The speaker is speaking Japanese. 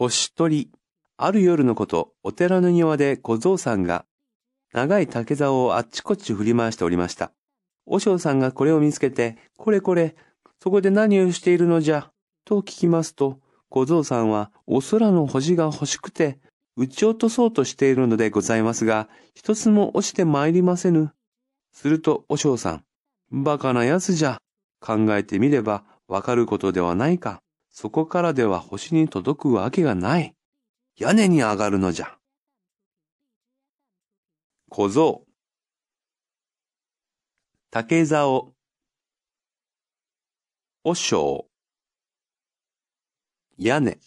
星取り。ある夜のこと、お寺の庭で小僧さんが、長い竹竿をあっちこっち振り回しておりました。和尚さんがこれを見つけて、これこれ、そこで何をしているのじゃ、と聞きますと、小僧さんはお空の星が欲しくて、撃ち落とそうとしているのでございますが、一つも落ちてまいりませぬ。すると、和尚さん、バカなやつじゃ。考えてみればわかることではないか。そこからでは星に届くわけがない。屋根に上がるのじゃ。小僧。竹竿。おしょう。屋根。